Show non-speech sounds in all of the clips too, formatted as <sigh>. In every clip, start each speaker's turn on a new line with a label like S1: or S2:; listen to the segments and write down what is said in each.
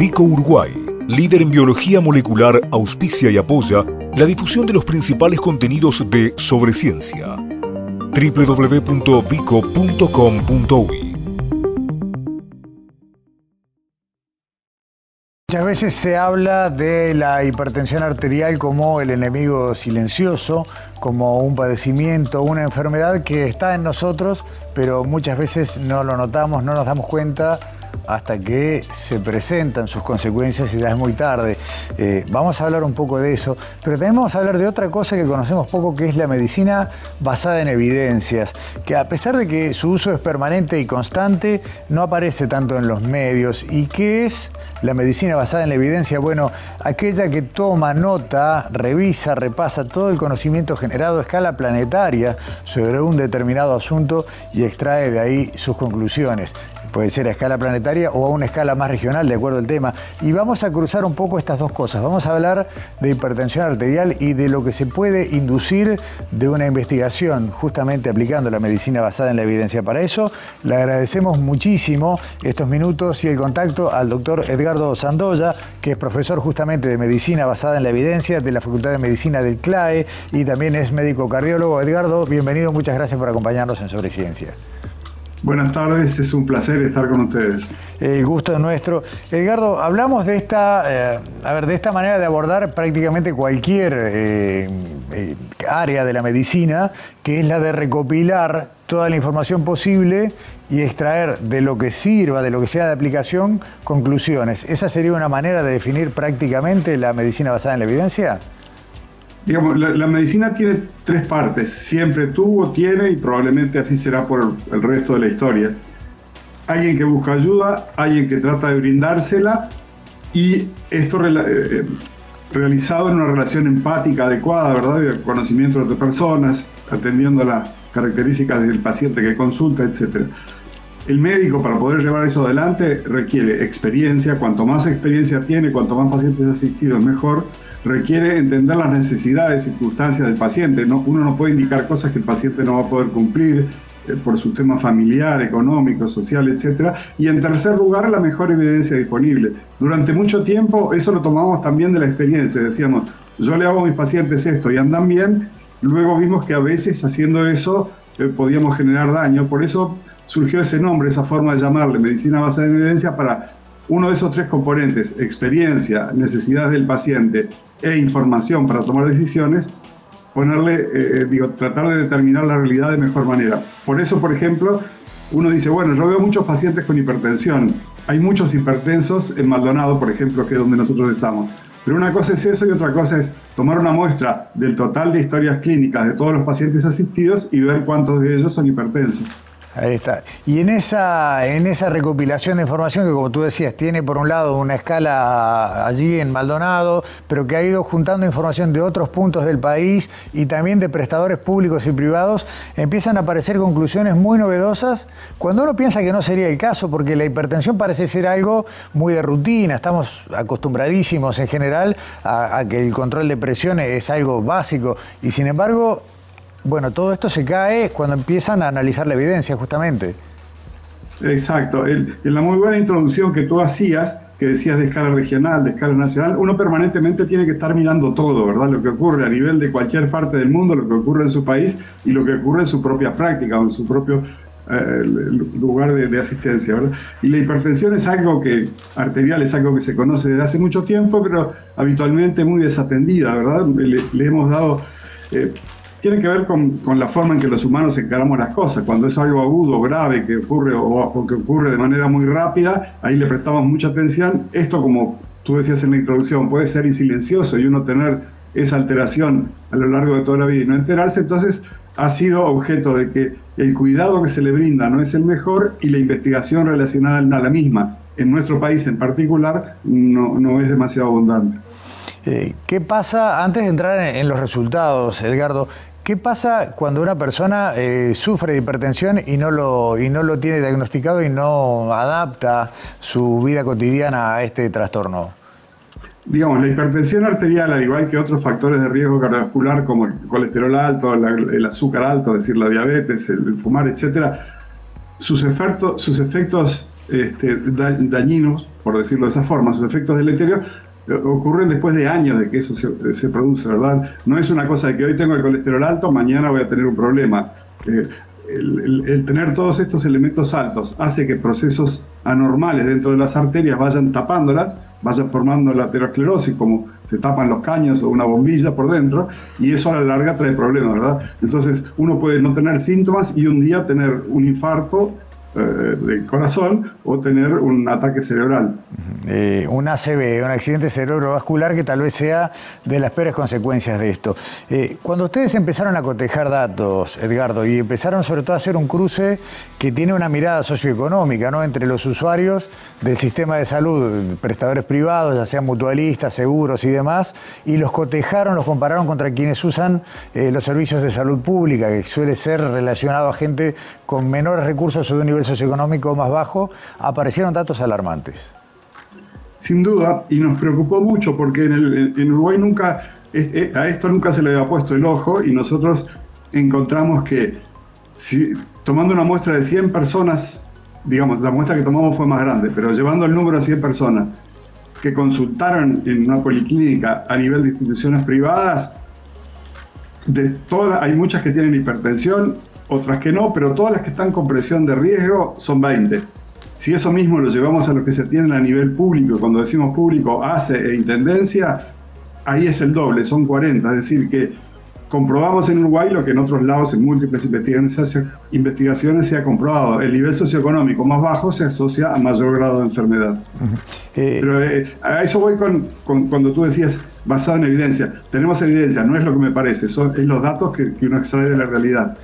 S1: Vico Uruguay, líder en biología molecular, auspicia y apoya la difusión de los principales contenidos de Sobre Ciencia. www.vico.com.uy
S2: Muchas veces se habla de la hipertensión arterial como el enemigo silencioso, como un padecimiento, una enfermedad que está en nosotros, pero muchas veces no lo notamos, no nos damos cuenta hasta que se presentan sus consecuencias y ya es muy tarde. Eh, vamos a hablar un poco de eso, pero también vamos a hablar de otra cosa que conocemos poco, que es la medicina basada en evidencias, que a pesar de que su uso es permanente y constante, no aparece tanto en los medios. ¿Y qué es la medicina basada en la evidencia? Bueno, aquella que toma nota, revisa, repasa todo el conocimiento generado a escala planetaria sobre un determinado asunto y extrae de ahí sus conclusiones puede ser a escala planetaria o a una escala más regional, de acuerdo al tema. Y vamos a cruzar un poco estas dos cosas. Vamos a hablar de hipertensión arterial y de lo que se puede inducir de una investigación, justamente aplicando la medicina basada en la evidencia. Para eso, le agradecemos muchísimo estos minutos y el contacto al doctor Edgardo Sandoya, que es profesor justamente de medicina basada en la evidencia de la Facultad de Medicina del CLAE y también es médico cardiólogo. Edgardo, bienvenido, muchas gracias por acompañarnos en Sobre Ciencia.
S3: Buenas tardes, es un placer estar con ustedes.
S2: El gusto es nuestro. Edgardo, hablamos de esta, eh, a ver, de esta manera de abordar prácticamente cualquier eh, eh, área de la medicina, que es la de recopilar toda la información posible y extraer de lo que sirva, de lo que sea de aplicación, conclusiones. ¿Esa sería una manera de definir prácticamente la medicina basada en la evidencia?
S3: Digamos, la, medicina tiene tres partes. Siempre tuvo, tiene y probablemente así será por el resto de la historia. Alguien que busca ayuda, alguien que trata de brindársela y esto eh, realizado en una relación empática adecuada, ¿verdad? De conocimiento de otras personas, atendiendo las características del paciente que consulta, etc. El médico para poder llevar eso adelante requiere experiencia, cuanto más experiencia tiene, cuanto más pacientes asistidos mejor, requiere entender las necesidades y circunstancias del paciente. ¿no? Uno no puede indicar cosas que el paciente no va a poder cumplir eh, por su tema familiar, económico, social, etc. Y en tercer lugar, la mejor evidencia disponible. Durante mucho tiempo eso lo tomamos también de la experiencia. Decíamos, yo le hago a mis pacientes esto y andan bien. Luego vimos que a veces haciendo eso eh, podíamos generar daño. Por eso surgió ese nombre, esa forma de llamarle medicina basada en evidencia para uno de esos tres componentes, experiencia, necesidades del paciente e información para tomar decisiones, ponerle, eh, eh, digo, tratar de determinar la realidad de mejor manera. Por eso, por ejemplo, uno dice, bueno, yo veo muchos pacientes con hipertensión. Hay muchos hipertensos en Maldonado, por ejemplo, que es donde nosotros estamos. Pero una cosa es eso y otra cosa es tomar una muestra del total de historias clínicas de todos los pacientes asistidos y ver cuántos de ellos son hipertensos.
S2: Ahí está. Y en esa, en esa recopilación de información que, como tú decías, tiene por un lado una escala allí en Maldonado, pero que ha ido juntando información de otros puntos del país y también de prestadores públicos y privados, empiezan a aparecer conclusiones muy novedosas cuando uno piensa que no sería el caso, porque la hipertensión parece ser algo muy de rutina, estamos acostumbradísimos en general a, a que el control de presión es algo básico y sin embargo bueno, todo esto se cae cuando empiezan a analizar la evidencia, justamente.
S3: Exacto. en la muy buena introducción que tú hacías, que decías de escala regional, de escala nacional, uno permanentemente tiene que estar mirando todo, ¿verdad? Lo que ocurre a nivel de cualquier parte del mundo, lo que ocurre en su país y lo que ocurre en su propia práctica o en su propio eh, lugar de, asistencia, ¿verdad? Y la hipertensión es algo que, arterial es algo que se conoce desde hace mucho tiempo, pero habitualmente muy desatendida, ¿verdad? Le, hemos dado... Eh, tiene que ver con, la forma en que los humanos encaramos las cosas. Cuando es algo agudo, grave, que ocurre o, que ocurre de manera muy rápida, ahí le prestamos mucha atención. Esto, como tú decías en la introducción, puede ser silencioso y uno tener esa alteración a lo largo de toda la vida y no enterarse, entonces ha sido objeto de que el cuidado que se le brinda no es el mejor y la investigación relacionada a la misma, en nuestro país en particular, no, es demasiado abundante.
S2: Eh, ¿Qué pasa, antes de entrar en los resultados, Edgardo, ¿Qué pasa cuando una persona eh, sufre de hipertensión y no, lo, y no lo tiene diagnosticado y no adapta su vida cotidiana a este trastorno?
S3: Digamos, la hipertensión arterial, al igual que otros factores de riesgo cardiovascular como el colesterol alto, el azúcar alto, es decir, la diabetes, el, fumar, etc., sus efectos, sus efectos este, dañinos, por decirlo de esa forma, sus efectos deleterios, ocurren después de años de que eso se, produce, ¿verdad? No es una cosa de que hoy tengo el colesterol alto, mañana voy a tener un problema. Eh, el, tener todos estos elementos altos hace que procesos anormales dentro de las arterias vayan tapándolas, vayan formando la aterosclerosis, como se tapan los caños o una bombilla por dentro, y eso a la larga trae problemas, ¿verdad? Entonces uno puede no tener síntomas y un día tener un infarto eh, del corazón o tener un ataque cerebral.
S2: Eh, un ACV, un accidente cerebrovascular que tal vez sea de las peores consecuencias de esto. Eh, cuando ustedes empezaron a cotejar datos, Edgardo, y empezaron sobre todo a hacer un cruce que tiene una mirada socioeconómica ¿no? entre los usuarios del sistema de salud, prestadores privados, ya sean mutualistas, seguros y demás, y los cotejaron, los compararon contra quienes usan los servicios de salud pública, que suele ser relacionado a gente con menores recursos o de un nivel socioeconómico más bajo, aparecieron datos alarmantes.
S3: Sin duda, y nos preocupó mucho porque en, Uruguay nunca, a esto nunca se le había puesto el ojo y nosotros encontramos que tomando una muestra de 100 personas, digamos, la muestra que tomamos fue más grande, pero llevando el número a 100 personas que consultaron en una policlínica a nivel de instituciones privadas, de todas, hay muchas que tienen hipertensión otras que no, pero todas las que están con presión de riesgo son 20. Si eso mismo lo llevamos a lo que se tiene a nivel público, cuando decimos público, ACE e Intendencia, ahí es el doble, son 40. Es decir, que comprobamos en Uruguay lo que en otros lados, en múltiples investigaciones, se ha comprobado. El nivel socioeconómico más bajo se asocia a mayor grado de enfermedad. Eh, Pero eh, a eso voy con, cuando tú decías basado en evidencia. Tenemos evidencia, no es lo que me parece, son es los datos que, que uno extrae de la realidad.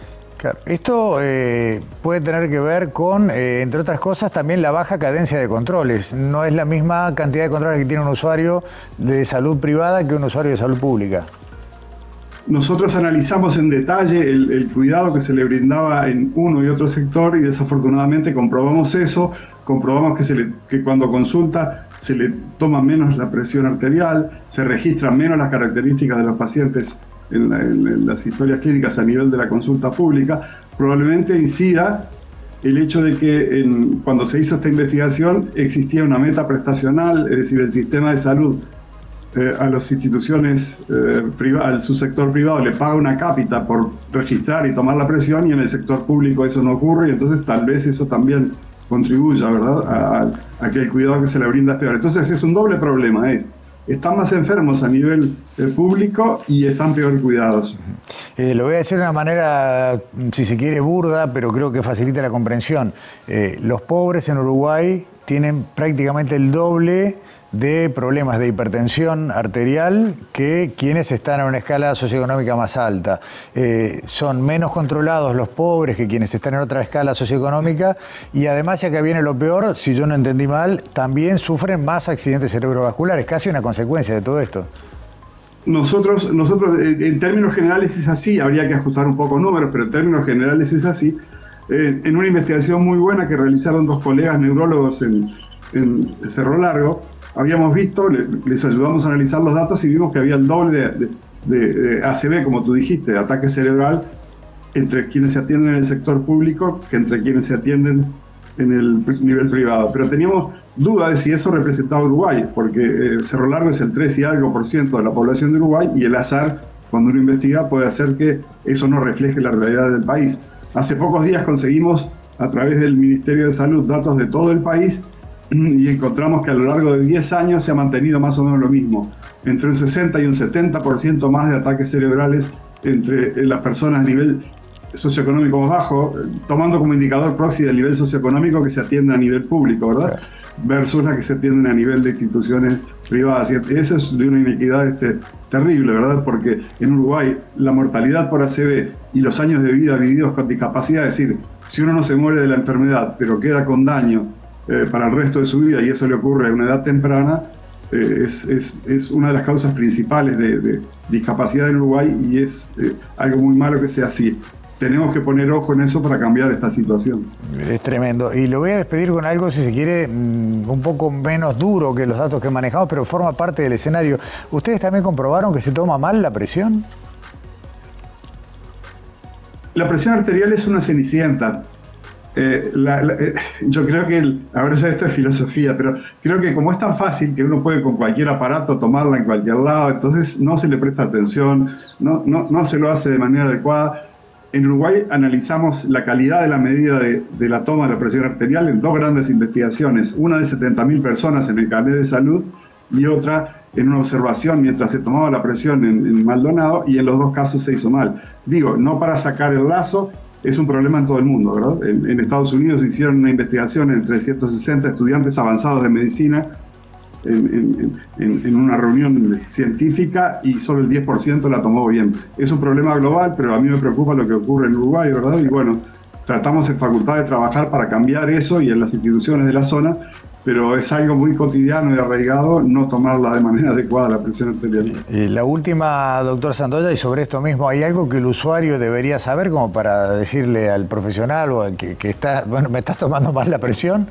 S2: Esto eh, puede tener que ver con, eh, entre otras cosas, también la baja cadencia de controles. No es la misma cantidad de controles que tiene un usuario de salud privada que un usuario de salud pública.
S3: Nosotros analizamos en detalle el, cuidado que se le brindaba en uno y otro sector y desafortunadamente comprobamos eso, comprobamos que, cuando consulta se le toma menos la presión arterial, se registran menos las características de los pacientes en, las historias clínicas a nivel de la consulta pública, probablemente incida el hecho de que cuando se hizo esta investigación existía una meta prestacional, es decir, el sistema de salud eh, a las instituciones eh, al subsector privado le paga una cápita por registrar y tomar la presión y en el sector público eso no ocurre y entonces tal vez eso también contribuya, ¿verdad?, a, a que el cuidado que se le brinda es peor. Entonces es un doble problema, es están más enfermos a nivel eh, público y están peor cuidados.
S2: Eh, lo voy a decir de una manera, si se quiere, burda, pero creo que facilita la comprensión. Eh, los pobres en Uruguay tienen prácticamente el doble de problemas de hipertensión arterial que quienes están en una escala socioeconómica más alta. Eh, son menos controlados los pobres que quienes están en otra escala socioeconómica y además, ya que viene lo peor, si yo no entendí mal, también sufren más accidentes cerebrovasculares, casi una consecuencia de todo esto.
S3: Nosotros, nosotros en términos generales es así, habría que ajustar un poco números, pero en términos generales es así. Eh, en una investigación muy buena que realizaron dos colegas neurólogos en, en Cerro Largo, habíamos visto, les ayudamos a analizar los datos y vimos que había el doble de, ACV, como tú dijiste, de ataque cerebral, entre quienes se atienden en el sector público que entre quienes se atienden en el nivel privado. Pero teníamos duda de si eso representaba Uruguay, porque eh, Cerro Largo es el 3 y algo por ciento de la población de Uruguay y el azar, cuando uno investiga, puede hacer que eso no refleje la realidad del país. Hace pocos días conseguimos a través del Ministerio de Salud datos de todo el país y encontramos que a lo largo de 10 años se ha mantenido más o menos lo mismo, entre un 60 y un 70% más de ataques cerebrales entre las personas a nivel socioeconómico más bajo, tomando como indicador proxy del nivel socioeconómico que se atiende a nivel público, ¿verdad? Versus las que se atienden a nivel de instituciones privadas. Y eso es de una inequidad este, terrible, ¿verdad? Porque en Uruguay la mortalidad por ACV y los años de vida vividos con discapacidad, es decir, si uno no se muere de la enfermedad, pero queda con daño eh, para el resto de su vida y eso le ocurre a una edad temprana, eh, es, es, es, una de las causas principales de, discapacidad en Uruguay y es eh, algo muy malo que sea así. Tenemos que poner ojo en eso para cambiar esta situación.
S2: Es tremendo. Y lo voy a despedir con algo, si se quiere, mm, un poco menos duro que los datos que manejamos, pero forma parte del escenario. ¿Ustedes también comprobaron que se toma mal la presión?
S3: La presión arterial es una cenicienta Eh, eh, yo creo que, el, ahora esto es filosofía, pero creo que como es tan fácil que uno puede con cualquier aparato tomarla en cualquier lado, entonces no se le presta atención, no, no, no se lo hace de manera adecuada. En Uruguay analizamos la calidad de la medida de, de la toma de la presión arterial en dos grandes investigaciones, una de 70.000 personas en el carnet de salud y otra en una observación mientras se tomaba la presión en, en Maldonado y en los dos casos se hizo mal. Digo, no para sacar el lazo, es un problema en todo el mundo, ¿verdad? En, Estados Unidos hicieron una investigación entre 160 estudiantes avanzados de medicina en, una reunión científica y solo el 10% la tomó bien. Es un problema global, pero a mí me preocupa lo que ocurre en Uruguay, ¿verdad? Y bueno, tratamos en facultad de trabajar para cambiar eso y en las instituciones de la zona pero es algo muy cotidiano y arraigado no tomarla de manera <laughs> adecuada la presión arterial.
S2: la última, doctor Sandoya, y sobre esto mismo, ¿hay algo que el usuario debería saber como para decirle al profesional o que, está, bueno, me estás tomando mal la presión?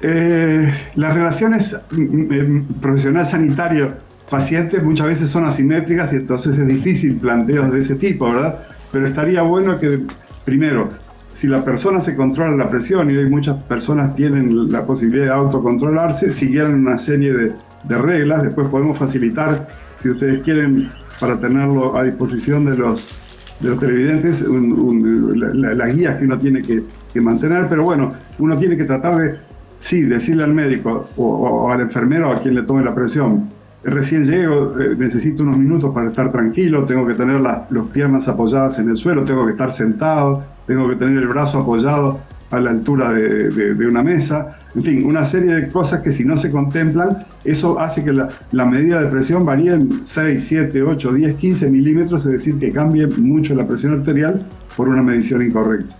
S3: Eh, las relaciones mm, mm, profesional sanitario paciente muchas veces son asimétricas y entonces es difícil planteos de ese tipo, ¿verdad? Pero estaría bueno que, primero, si la persona se controla la presión, y hoy muchas personas tienen la posibilidad de autocontrolarse, siguieran una serie de, reglas, después podemos facilitar, si ustedes quieren, para tenerlo a disposición de los, de los televidentes, las guías que uno tiene que, mantener, pero bueno, uno tiene que tratar de, sí, decirle al médico o, al enfermero a quien le tome la presión, recién llego, eh, necesito unos minutos para estar tranquilo, tengo que tener las piernas apoyadas en el suelo, tengo que estar sentado, tengo que tener el brazo apoyado a la altura de, una mesa, en fin, una serie de cosas que si no se contemplan, eso hace que la, la, medida de presión varíe en 6, 7, 8, 10, 15 milímetros, es decir, que cambie mucho la presión arterial por una medición incorrecta.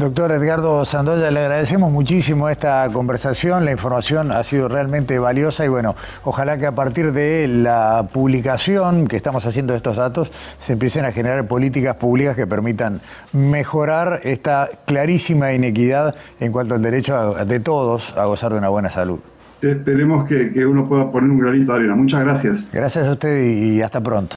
S2: Doctor Edgardo Sandoya, le agradecemos muchísimo esta conversación, la información ha sido realmente valiosa y bueno, ojalá que a partir de la publicación que estamos haciendo de estos datos se empiecen a generar políticas públicas que permitan mejorar esta clarísima inequidad en cuanto al derecho de todos a gozar de una buena salud.
S3: Esperemos que, que uno pueda poner un granito de arena. Muchas gracias.
S2: Gracias a usted y hasta pronto.